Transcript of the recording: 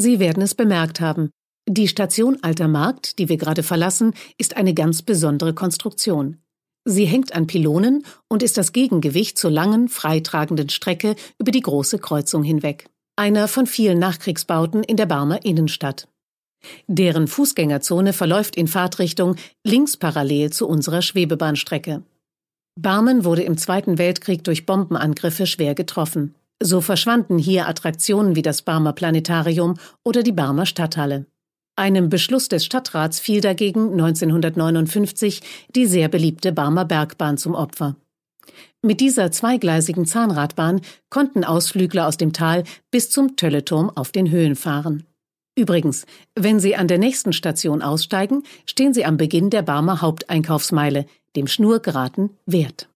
Sie werden es bemerkt haben. Die Station Alter Markt, die wir gerade verlassen, ist eine ganz besondere Konstruktion. Sie hängt an Pylonen und ist das Gegengewicht zur langen, freitragenden Strecke über die große Kreuzung hinweg. Einer von vielen Nachkriegsbauten in der Barmer Innenstadt. Deren Fußgängerzone verläuft in Fahrtrichtung links parallel zu unserer Schwebebahnstrecke. Barmen wurde im Zweiten Weltkrieg durch Bombenangriffe schwer getroffen. So verschwanden hier Attraktionen wie das Barmer Planetarium oder die Barmer Stadthalle. Einem Beschluss des Stadtrats fiel dagegen 1959 die sehr beliebte Barmer Bergbahn zum Opfer. Mit dieser zweigleisigen Zahnradbahn konnten Ausflügler aus dem Tal bis zum Tölleturm auf den Höhen fahren. Übrigens, wenn Sie an der nächsten Station aussteigen, stehen Sie am Beginn der Barmer Haupteinkaufsmeile, dem schnurgeraden Wert.